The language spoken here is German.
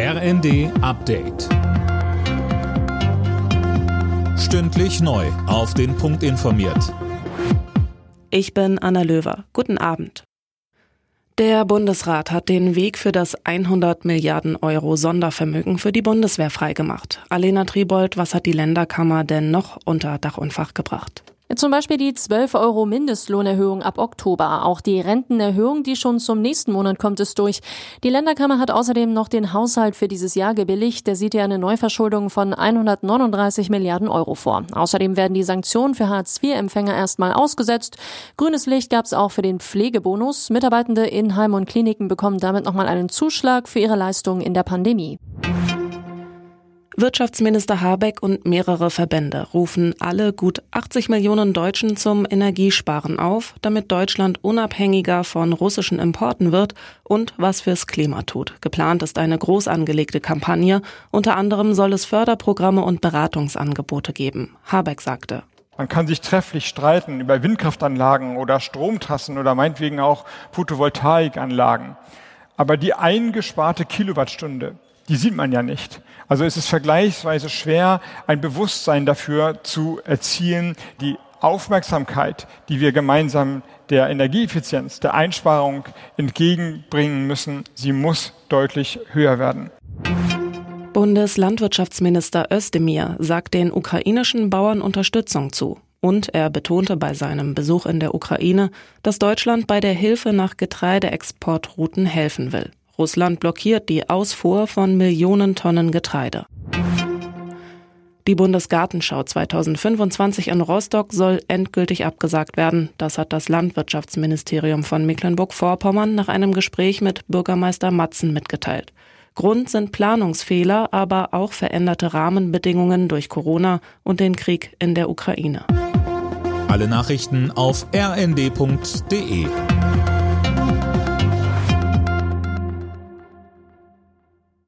RND Update. Stündlich neu. Auf den Punkt informiert. Ich bin Anna Löwer. Guten Abend. Der Bundesrat hat den Weg für das 100 Milliarden Euro Sondervermögen für die Bundeswehr freigemacht. Alena Tribold, was hat die Länderkammer denn noch unter Dach und Fach gebracht? Zum Beispiel die 12 Euro Mindestlohnerhöhung ab Oktober. Auch die Rentenerhöhung, die schon zum nächsten Monat kommt, ist durch. Die Länderkammer hat außerdem noch den Haushalt für dieses Jahr gebilligt. Der sieht ja eine Neuverschuldung von 139 Milliarden Euro vor. Außerdem werden die Sanktionen für Hartz-IV-Empfänger erstmal ausgesetzt. Grünes Licht gab es auch für den Pflegebonus. Mitarbeitende in Heim und Kliniken bekommen damit nochmal einen Zuschlag für ihre Leistungen in der Pandemie. Wirtschaftsminister Habeck und mehrere Verbände rufen alle gut 80 Millionen Deutschen zum Energiesparen auf, damit Deutschland unabhängiger von russischen Importen wird und was fürs Klima tut. Geplant ist eine groß angelegte Kampagne. Unter anderem soll es Förderprogramme und Beratungsangebote geben. Habeck sagte. Man kann sich trefflich streiten über Windkraftanlagen oder Stromtassen oder meinetwegen auch Photovoltaikanlagen. Aber die eingesparte Kilowattstunde, die sieht man ja nicht. Also es ist vergleichsweise schwer, ein Bewusstsein dafür zu erzielen, die Aufmerksamkeit, die wir gemeinsam der Energieeffizienz, der Einsparung entgegenbringen müssen, sie muss deutlich höher werden. Bundeslandwirtschaftsminister Özdemir sagt den ukrainischen Bauern Unterstützung zu. Und er betonte bei seinem Besuch in der Ukraine, dass Deutschland bei der Hilfe nach Getreideexportrouten helfen will. Russland blockiert die Ausfuhr von Millionen Tonnen Getreide. Die Bundesgartenschau 2025 in Rostock soll endgültig abgesagt werden. Das hat das Landwirtschaftsministerium von Mecklenburg-Vorpommern nach einem Gespräch mit Bürgermeister Matzen mitgeteilt. Grund sind Planungsfehler, aber auch veränderte Rahmenbedingungen durch Corona und den Krieg in der Ukraine. Alle Nachrichten auf rnd.de